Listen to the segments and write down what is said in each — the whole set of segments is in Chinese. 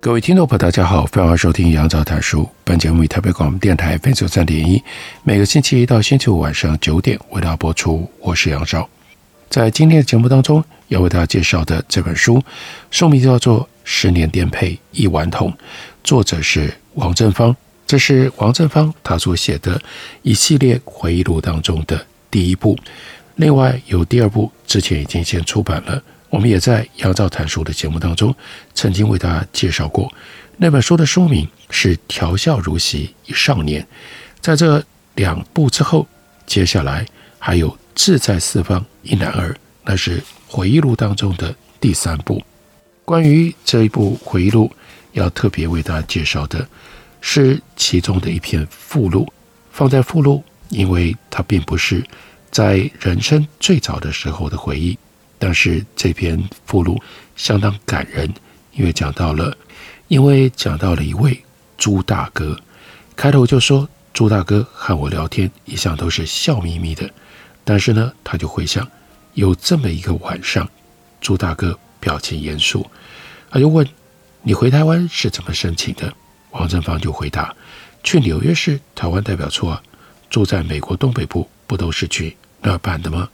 各位听众朋友，大家好，欢迎收听杨照谈书。本节目以台北广播电台 F 九三点一，每个星期一到星期五晚上九点为大家播出。我是杨照。在今天的节目当中，要为大家介绍的这本书，书名叫做《十年颠沛一顽童》，作者是王振芳。这是王振芳他所写的一系列回忆录当中的第一部。另外有第二部，之前已经先出版了。我们也在杨照谈书的节目当中，曾经为大家介绍过那本书的书名是《调笑如昔一少年》。在这两部之后，接下来还有《志在四方一男儿》，那是回忆录当中的第三部。关于这一部回忆录，要特别为大家介绍的是其中的一篇附录，放在附录，因为它并不是在人生最早的时候的回忆。但是这篇附录相当感人，因为讲到了，因为讲到了一位朱大哥，开头就说朱大哥和我聊天一向都是笑眯眯的，但是呢，他就回想有这么一个晚上，朱大哥表情严肃，他就问你回台湾是怎么申请的？王振芳就回答去纽约市台湾代表处啊，住在美国东北部，不都是去那办的吗？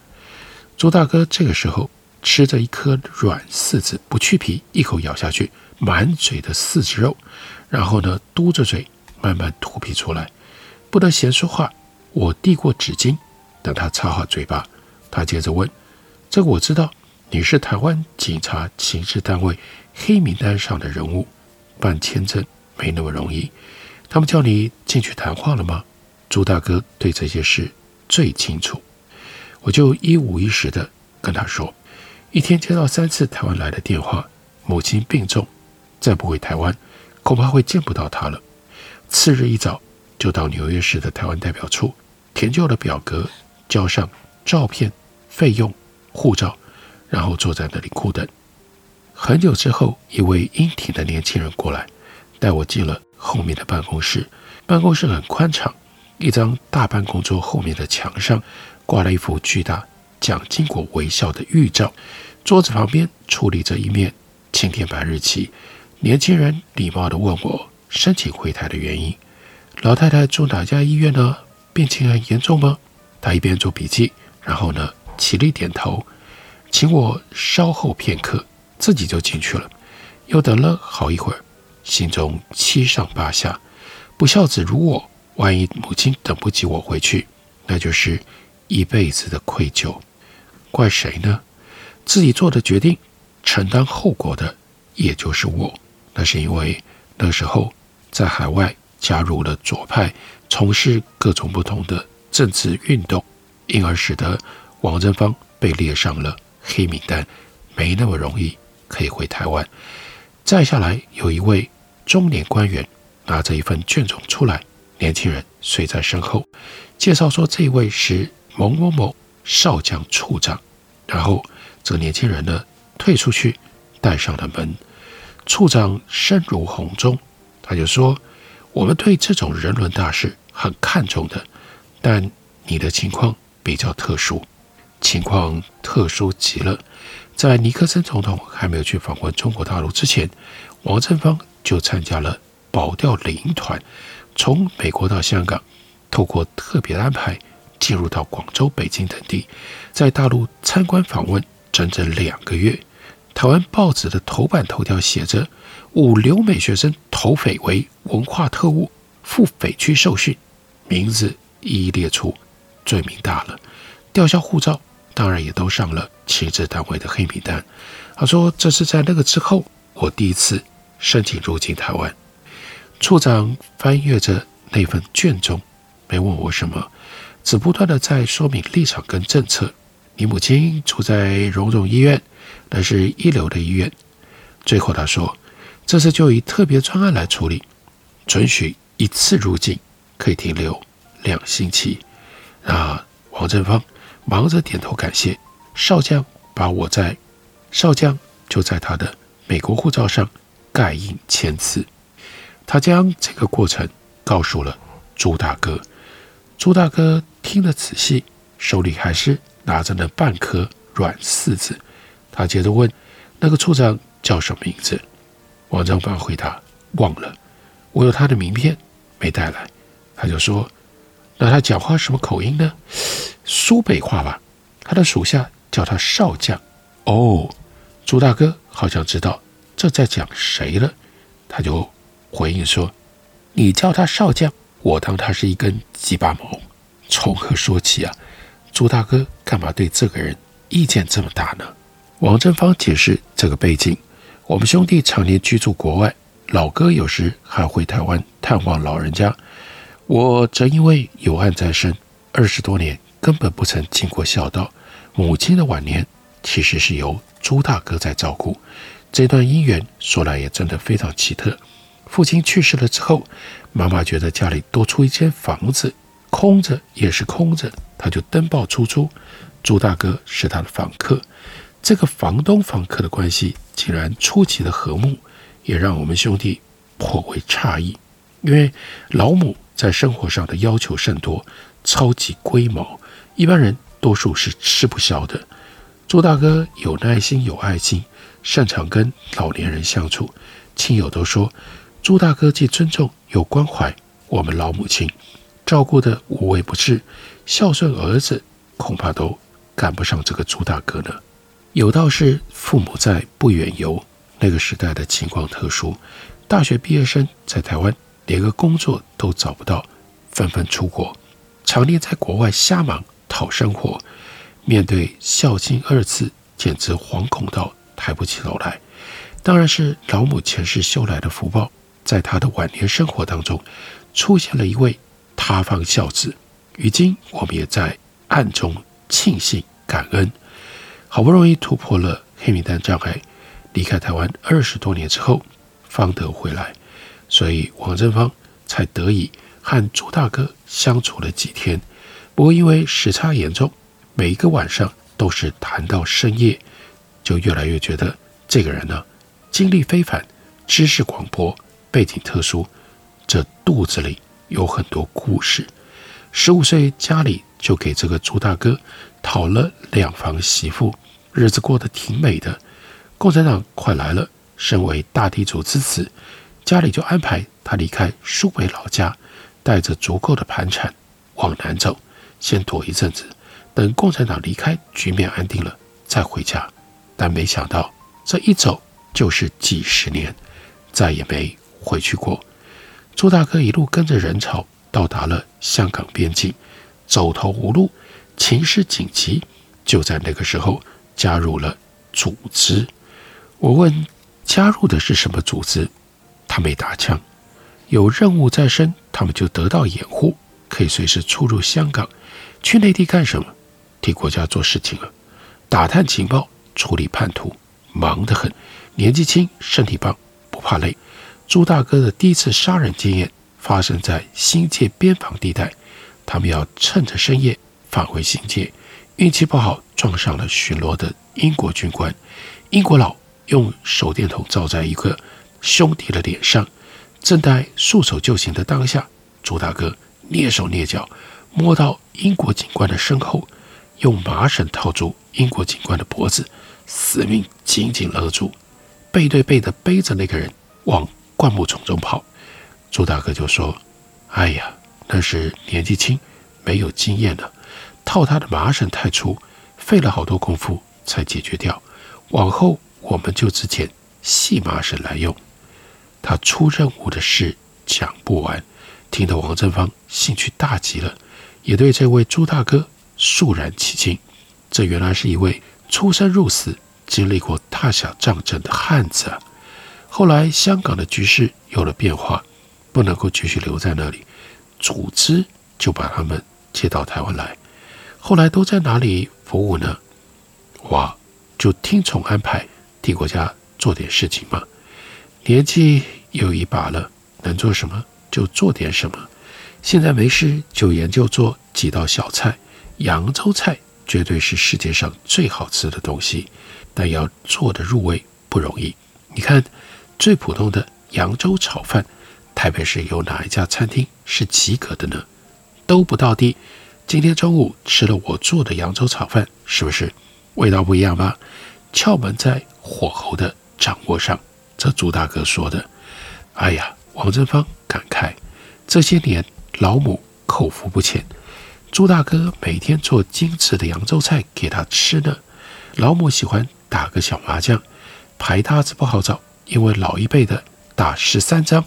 朱大哥这个时候吃着一颗软柿子，不去皮，一口咬下去，满嘴的柿子肉，然后呢，嘟着嘴慢慢吐皮出来，不得闲说话。我递过纸巾，等他擦好嘴巴，他接着问：“这个我知道，你是台湾警察情治单位黑名单上的人物，办签证没那么容易。他们叫你进去谈话了吗？”朱大哥对这些事最清楚。我就一五一十的跟他说，一天接到三次台湾来的电话，母亲病重，再不回台湾，恐怕会见不到她了。次日一早就到纽约市的台湾代表处，填就了表格，交上照片、费用、护照，然后坐在那里苦等。很久之后，一位英挺的年轻人过来，带我进了后面的办公室。办公室很宽敞，一张大办公桌后面的墙上。挂了一幅巨大蒋经国微笑的预兆，桌子旁边矗立着一面青天白日旗。年轻人礼貌地问我申请回台的原因。老太太住哪家医院呢？病情很严重吗？他一边做笔记，然后呢，起立点头，请我稍后片刻，自己就进去了。又等了好一会儿，心中七上八下。不孝子如我，万一母亲等不及我回去，那就是。一辈子的愧疚，怪谁呢？自己做的决定，承担后果的也就是我。那是因为那时候在海外加入了左派，从事各种不同的政治运动，因而使得王振芳被列上了黑名单，没那么容易可以回台湾。再下来，有一位中年官员拿着一份卷宗出来，年轻人随在身后，介绍说这位是。某某某少将处长，然后这个年轻人呢退出去，带上了门。处长声如洪钟，他就说：“我们对这种人伦大事很看重的，但你的情况比较特殊，情况特殊极了。在尼克森总统还没有去访问中国大陆之前，王振芳就参加了保钓领团，从美国到香港，透过特别的安排。”进入到广州、北京等地，在大陆参观访问整整两个月。台湾报纸的头版头条写着：“五留美学生投匪为文化特务，赴匪区受训。”名字一一列出，罪名大了，吊销护照，当然也都上了情治单位的黑名单。他说：“这是在那个之后，我第一次申请入境台湾。”处长翻阅着那份卷宗，没问我什么。只不断地在说明立场跟政策，你母亲住在荣总医院，那是一流的医院。最后他说，这次就以特别专案来处理，准许一次入境可以停留两星期。那王正芳忙着点头感谢少将，把我在少将就在他的美国护照上盖印签字。他将这个过程告诉了朱大哥。朱大哥听得仔细，手里还是拿着那半颗软柿子。他接着问：“那个处长叫什么名字？”王正芳回答：“忘了，我有他的名片，没带来。”他就说：“那他讲话什么口音呢？苏北话吧？”他的属下叫他少将。哦，朱大哥好像知道这在讲谁了，他就回应说：“你叫他少将。”我当他是一根鸡巴毛，从何说起啊？朱大哥干嘛对这个人意见这么大呢？王正芳解释这个背景：我们兄弟常年居住国外，老哥有时还回台湾探望老人家。我则因为有案在身，二十多年根本不曾尽过孝道。母亲的晚年其实是由朱大哥在照顾。这段姻缘说来也真的非常奇特。父亲去世了之后，妈妈觉得家里多出一间房子，空着也是空着，他就登报出租。朱大哥是他的房客，这个房东房客的关系竟然出奇的和睦，也让我们兄弟颇为诧异。因为老母在生活上的要求甚多，超级龟毛，一般人多数是吃不消的。朱大哥有耐心，有爱心，擅长跟老年人相处，亲友都说。朱大哥既尊重又关怀我们老母亲，照顾得无微不至，孝顺儿子恐怕都赶不上这个朱大哥呢。有道是父母在不远游，那个时代的情况特殊，大学毕业生在台湾连个工作都找不到，纷纷出国，常年在国外瞎忙讨生活，面对孝亲二字，简直惶恐到抬不起头来。当然是老母前世修来的福报。在他的晚年生活当中，出现了一位他方孝子。如今我们也在暗中庆幸感恩，好不容易突破了黑名单障碍，离开台湾二十多年之后，方得回来，所以王正芳才得以和朱大哥相处了几天。不过因为时差严重，每一个晚上都是谈到深夜，就越来越觉得这个人呢，经历非凡，知识广博。背景特殊，这肚子里有很多故事。十五岁家里就给这个朱大哥讨了两房媳妇，日子过得挺美的。共产党快来了，身为大地主之子，家里就安排他离开苏北老家，带着足够的盘缠往南走，先躲一阵子，等共产党离开，局面安定了再回家。但没想到这一走就是几十年，再也没。回去过，朱大哥一路跟着人潮到达了香港边境，走投无路，情势紧急，就在那个时候加入了组织。我问加入的是什么组织，他没打枪。有任务在身，他们就得到掩护，可以随时出入香港。去内地干什么？替国家做事情啊，打探情报，处理叛徒，忙得很。年纪轻，身体棒，不怕累。朱大哥的第一次杀人经验发生在新界边防地带，他们要趁着深夜返回新界，运气不好撞上了巡逻的英国军官。英国佬用手电筒照在一个兄弟的脸上，正在束手就擒的当下，朱大哥蹑手蹑脚摸到英国警官的身后，用麻绳套住英国警官的脖子，死命紧紧勒住，背对背的背着那个人往。灌木丛中跑，朱大哥就说：“哎呀，那是年纪轻，没有经验的，套他的麻绳太粗，费了好多功夫才解决掉。往后我们就只捡细麻绳来用。”他出任务的事讲不完，听得王正芳兴趣大极了，也对这位朱大哥肃然起敬。这原来是一位出生入死、经历过大小战争的汉子啊！后来香港的局势有了变化，不能够继续留在那里，组织就把他们接到台湾来。后来都在哪里服务呢？哇，就听从安排替国家做点事情嘛。年纪有一把了，能做什么就做点什么。现在没事就研究做几道小菜，扬州菜绝对是世界上最好吃的东西，但要做得入味不容易。你看，最普通的扬州炒饭，台北市有哪一家餐厅是及格的呢？都不到地。今天中午吃了我做的扬州炒饭，是不是味道不一样吧？窍门在火候的掌握上。这朱大哥说的。哎呀，王正芳感慨，这些年老母口福不浅，朱大哥每天做精致的扬州菜给他吃呢。老母喜欢打个小麻将，牌搭子不好找，因为老一辈的打十三张，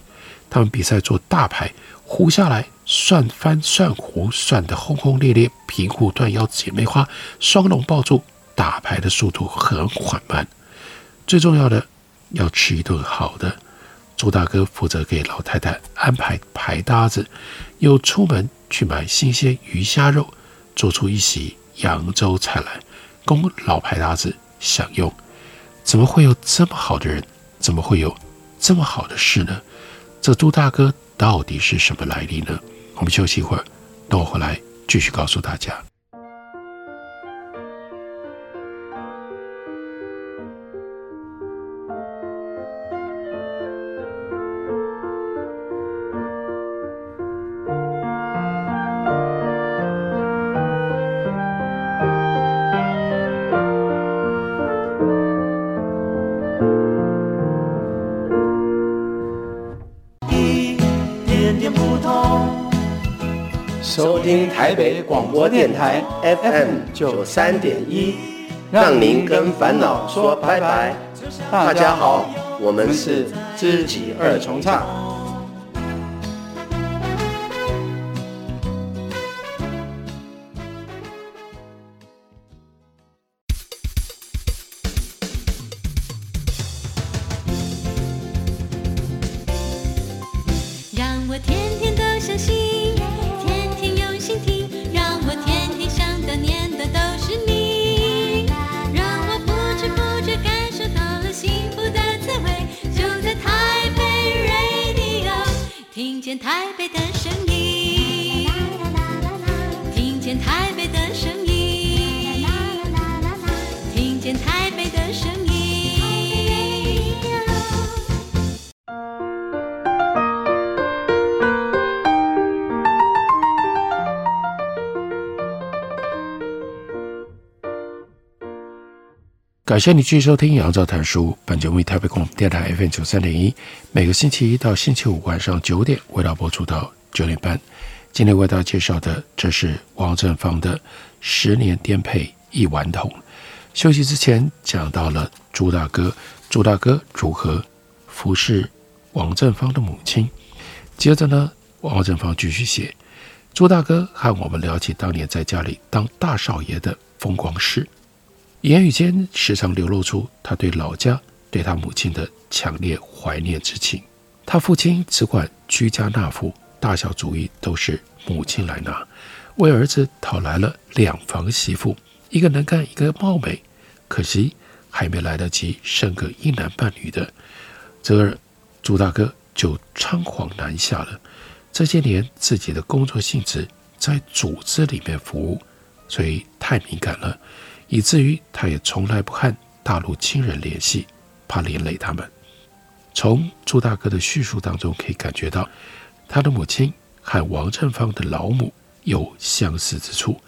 他们比赛做大牌，胡下来。算翻算胡算得轰轰烈烈，平胡断腰姐妹花，双龙抱柱，打牌的速度很缓慢。最重要的，要吃一顿好的。朱大哥负责给老太太安排牌搭子，又出门去买新鲜鱼虾肉，做出一席扬州菜来，供老牌搭子享用。怎么会有这么好的人？怎么会有这么好的事呢？这朱大哥到底是什么来历呢？我们休息一会儿，等我回来继续告诉大家。台北广播电台 FM 九三点一，让您跟烦恼说拜拜。大家好，我们是知己二重唱。让我天天都相信感谢你继续收听《杨照谈书》，本节目以台北广播电台 FM 九三点一，每个星期一到星期五晚上九点为大家播出到九点半。今天为大家介绍的，这是王正芳的《十年颠沛一顽童》。休息之前讲到了朱大哥，朱大哥如何服侍王正芳的母亲。接着呢，王正芳继续写，朱大哥和我们聊起当年在家里当大少爷的风光事。言语间时常流露出他对老家、对他母亲的强烈怀念之情。他父亲只管居家纳赋，大小主意都是母亲来拿。为儿子讨来了两房媳妇，一个能干，一个貌美。可惜还没来得及生个一男半女的，这朱大哥就仓皇南下了。这些年自己的工作性质在组织里面服务，所以太敏感了。以至于他也从来不和大陆亲人联系，怕连累他们。从朱大哥的叙述当中可以感觉到，他的母亲和王振芳的老母有相似之处：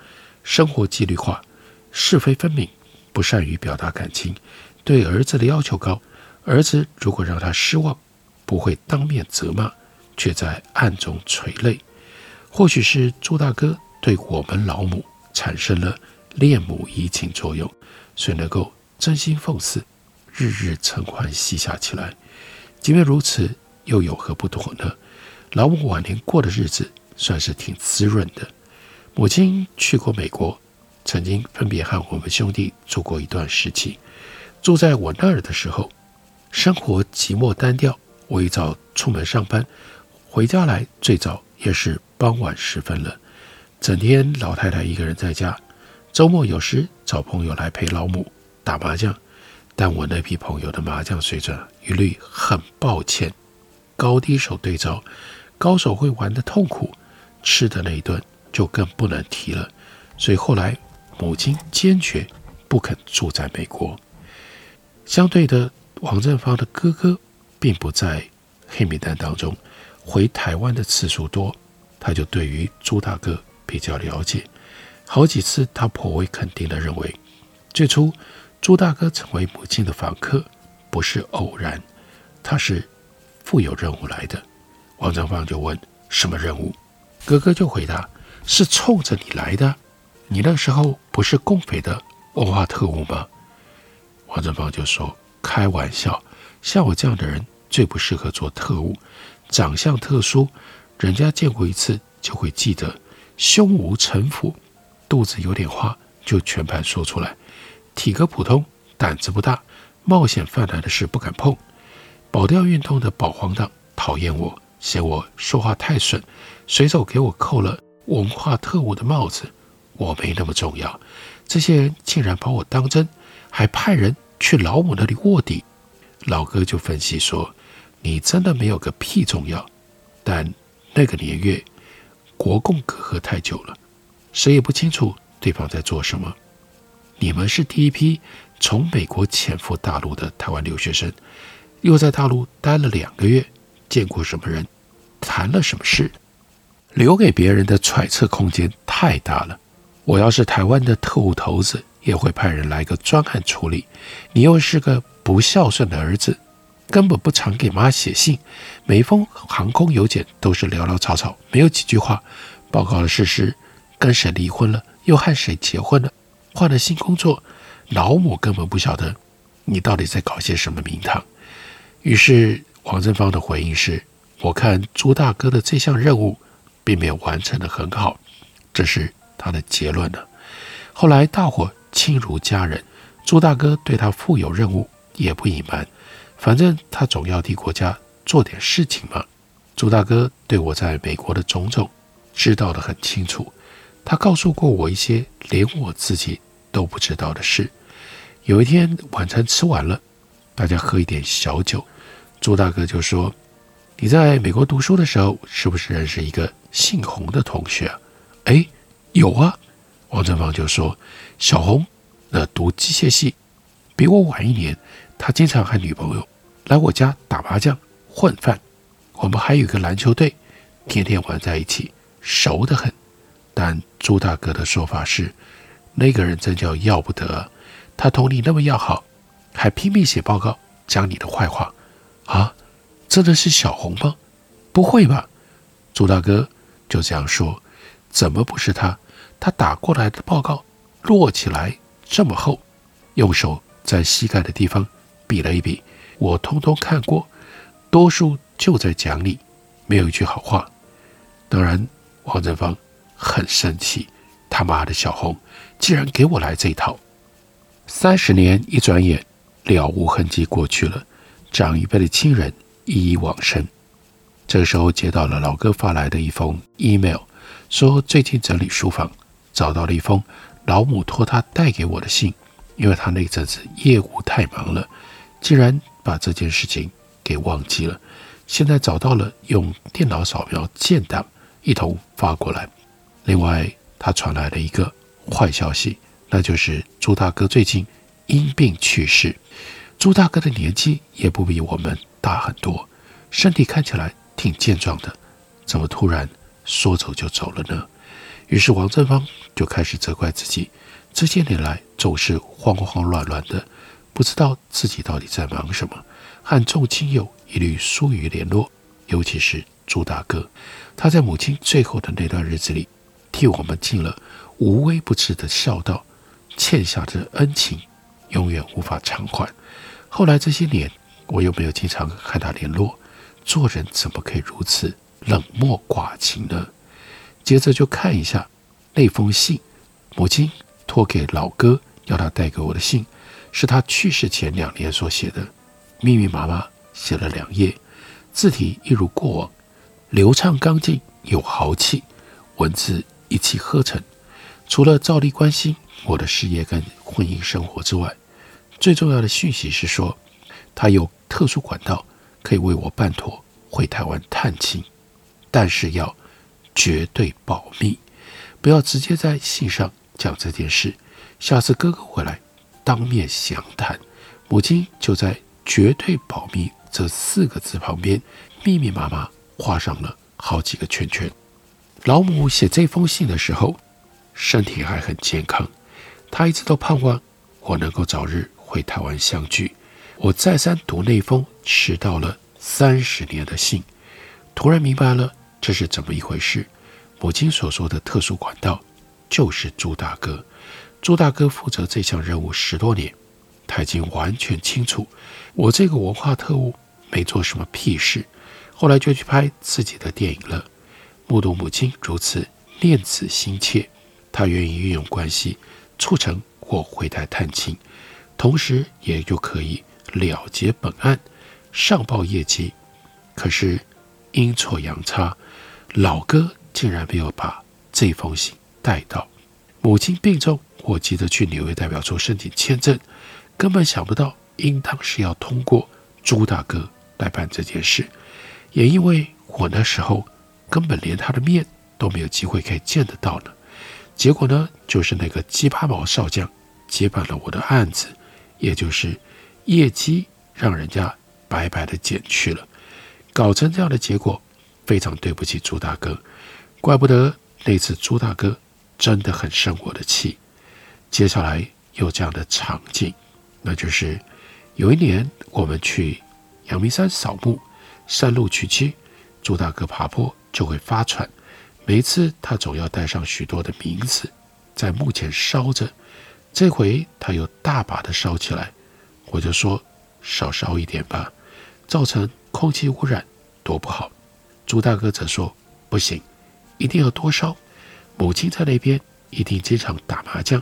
生活纪律化，是非分明，不善于表达感情，对儿子的要求高。儿子如果让他失望，不会当面责骂，却在暗中垂泪。或许是朱大哥对我们老母产生了。恋母移情作用，谁能够真心奉祀，日日承欢膝下起来？即便如此，又有何不妥呢？老母晚年过的日子算是挺滋润的。母亲去过美国，曾经分别和我们兄弟住过一段时期。住在我那儿的时候，生活寂寞单调。我一早出门上班，回家来最早也是傍晚时分了。整天老太太一个人在家。周末有时找朋友来陪老母打麻将，但我那批朋友的麻将水准一律很抱歉，高低手对招，高手会玩的痛苦，吃的那一顿就更不能提了。所以后来母亲坚决不肯住在美国。相对的，王正芳的哥哥并不在黑名单当中，回台湾的次数多，他就对于朱大哥比较了解。好几次，他颇为肯定地认为，最初朱大哥成为母亲的访客不是偶然，他是负有任务来的。王正芳就问：“什么任务？”哥哥就回答：“是冲着你来的。你那时候不是共匪的文化特务吗？”王正芳就说：“开玩笑，像我这样的人最不适合做特务，长相特殊，人家见过一次就会记得，胸无城府。”肚子有点花，就全盘说出来；体格普通，胆子不大，冒险犯难的事不敢碰。保钓运动的保皇党讨厌我，嫌我说话太损，随手给我扣了文化特务的帽子。我没那么重要，这些人竟然把我当真，还派人去老母那里卧底。老哥就分析说：“你真的没有个屁重要，但那个年月，国共隔阂太久了。”谁也不清楚对方在做什么。你们是第一批从美国潜伏大陆的台湾留学生，又在大陆待了两个月，见过什么人，谈了什么事，留给别人的揣测空间太大了。我要是台湾的特务头子，也会派人来个专案处理。你又是个不孝顺的儿子，根本不常给妈写信，每封航空邮件都是潦潦草草，没有几句话，报告了事实。跟谁离婚了，又和谁结婚了，换了新工作，老母根本不晓得你到底在搞些什么名堂。于是王正芳的回应是：我看朱大哥的这项任务并没有完成得很好，这是他的结论呢。后来大伙亲如家人，朱大哥对他负有任务，也不隐瞒，反正他总要替国家做点事情嘛。朱大哥对我在美国的种种知道得很清楚。他告诉过我一些连我自己都不知道的事。有一天晚餐吃完了，大家喝一点小酒，朱大哥就说：“你在美国读书的时候，是不是认识一个姓洪的同学啊？”“哎，有啊。”王正芳就说：“小洪，那读机械系，比我晚一年。他经常和女朋友来我家打麻将混饭。我们还有一个篮球队，天天玩在一起，熟得很。”但朱大哥的说法是，那个人真叫要不得，他同你那么要好，还拼命写报告讲你的坏话，啊，真的是小红吗？不会吧？朱大哥就这样说，怎么不是他？他打过来的报告摞起来这么厚，用手在膝盖的地方比了一比，我通通看过，多数就在讲你，没有一句好话。当然，王振芳。很生气，他妈的小红竟然给我来这一套！三十年一转眼，了无痕迹过去了，长一辈的亲人一一往生。这个时候接到了老哥发来的一封 email，说最近整理书房，找到了一封老母托他带给我的信，因为他那阵子业务太忙了，竟然把这件事情给忘记了。现在找到了，用电脑扫描建档，一同发过来。另外，他传来了一个坏消息，那就是朱大哥最近因病去世。朱大哥的年纪也不比我们大很多，身体看起来挺健壮的，怎么突然说走就走了呢？于是王正芳就开始责怪自己，这些年来总是慌慌乱乱的，不知道自己到底在忙什么，和众亲友一律疏于联络，尤其是朱大哥，他在母亲最后的那段日子里。替我们尽了无微不至的孝道，欠下的恩情永远无法偿还。后来这些年，我又没有经常和他联络，做人怎么可以如此冷漠寡情呢？接着就看一下那封信，母亲托给老哥要他带给我的信，是他去世前两年所写的，密密麻麻写了两页，字体一如过往，流畅刚劲，有豪气，文字。一气呵成，除了照例关心我的事业跟婚姻生活之外，最重要的讯息是说，他有特殊管道可以为我办妥回台湾探亲，但是要绝对保密，不要直接在信上讲这件事。下次哥哥回来，当面详谈。母亲就在“绝对保密”这四个字旁边，密密麻麻画上了好几个圈圈。老母写这封信的时候，身体还很健康，她一直都盼望我能够早日回台湾相聚。我再三读那封迟到了三十年的信，突然明白了这是怎么一回事。母亲所说的特殊管道，就是朱大哥。朱大哥负责这项任务十多年，他已经完全清楚，我这个文化特务没做什么屁事，后来就去拍自己的电影了。目睹母亲如此念子心切，他愿意运用关系促成或回台探亲，同时也就可以。了结本案，上报业绩，可是阴错阳差，老哥竟然没有把这封信带到。母亲病重，我急着去纽约代表处申请签证，根本想不到，应当是要通过朱大哥来办这件事。也因为我那时候根本连他的面都没有机会可以见得到呢。结果呢，就是那个鸡巴毛少将接办了我的案子，也就是。业绩让人家白白的减去了，搞成这样的结果，非常对不起朱大哥，怪不得那次朱大哥真的很生我的气。接下来有这样的场景，那就是有一年我们去阳明山扫墓，山路崎岖，朱大哥爬坡就会发喘，每次他总要带上许多的名字在墓前烧着，这回他又大把的烧起来。我就说少烧一点吧，造成空气污染多不好。朱大哥则说不行，一定要多烧。母亲在那边一定经常打麻将，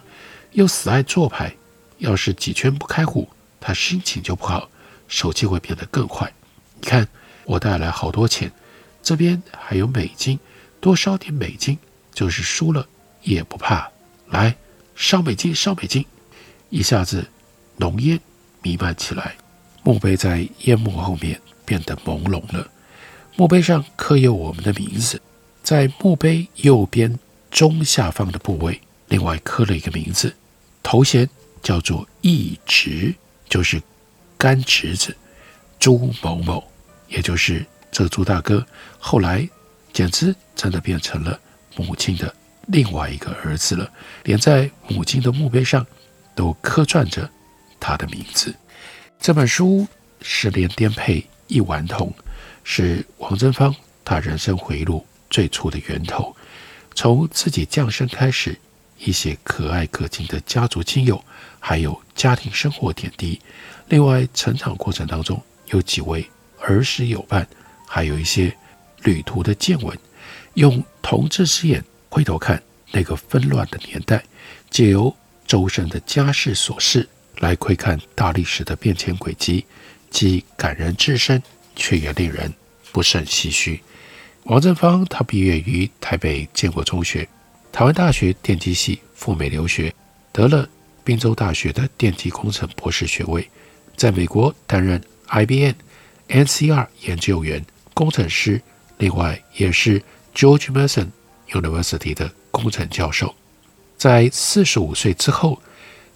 又死爱做牌，要是几圈不开胡，他心情就不好，手气会变得更坏。你看我带来好多钱，这边还有美金，多烧点美金，就是输了也不怕。来烧美金，烧美金，一下子浓烟。弥漫起来，墓碑在烟幕后面变得朦胧了。墓碑上刻有我们的名字，在墓碑右边中下方的部位，另外刻了一个名字，头衔叫做义侄，就是干侄子朱某某，也就是这朱大哥。后来简直真的变成了母亲的另外一个儿子了，连在母亲的墓碑上都刻撰着。他的名字，这本书《十年颠沛一顽童》是王真芳他人生回忆录最初的源头。从自己降生开始，一些可爱可亲的家族亲友，还有家庭生活点滴。另外，成长过程当中有几位儿时友伴，还有一些旅途的见闻。用同志之眼回头看那个纷乱的年代，借由周身的家事琐事。来窥看大历史的变迁轨迹，既感人至深，却也令人不胜唏嘘。王正芳他毕业于台北建国中学，台湾大学电机系赴美留学，得了宾州大学的电机工程博士学位，在美国担任 IBM NCR 研究员、工程师，另外也是 George Mason University 的工程教授。在四十五岁之后，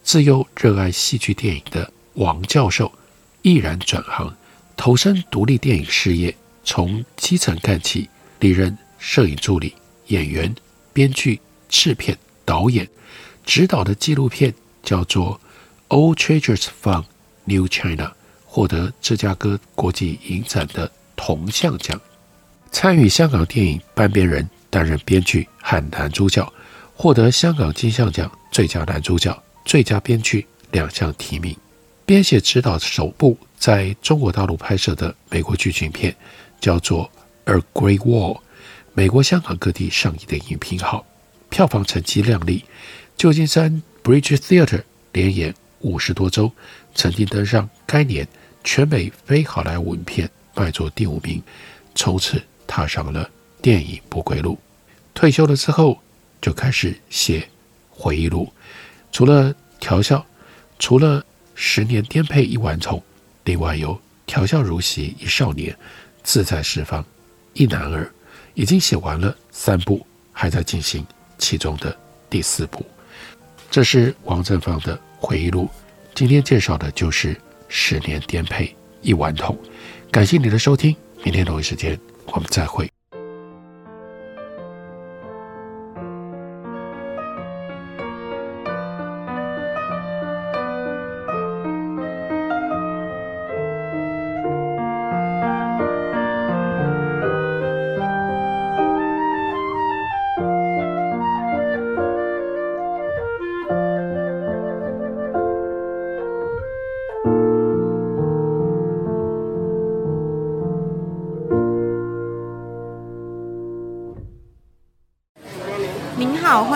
自幼热爱戏剧电影的王教授，毅然转行，投身独立电影事业，从基层干起，历任摄影助理、演员、编剧、制片、导演，执导的纪录片叫做《Old Treasures from New China》，获得芝加哥国际影展的铜像奖。参与香港电影《半边人》，担任编剧和男主角，获得香港金像奖最佳男主角。最佳编剧两项提名，编写指导首部在中国大陆拍摄的美国剧情片，叫做《A Great Wall》，美国、香港各地上映的影评好，票房成绩亮丽。旧金山 Bridge Theatre 连演五十多周，曾经登上该年全美非好莱坞影片卖座第五名，从此踏上了电影不归路。退休了之后，就开始写回忆录。除了调笑，除了十年颠沛一顽童，另外有调笑如昔一少年，自在四方一男儿，已经写完了三部，还在进行其中的第四部。这是王振芳的回忆录。今天介绍的就是《十年颠沛一顽童》。感谢你的收听，明天同一时间我们再会。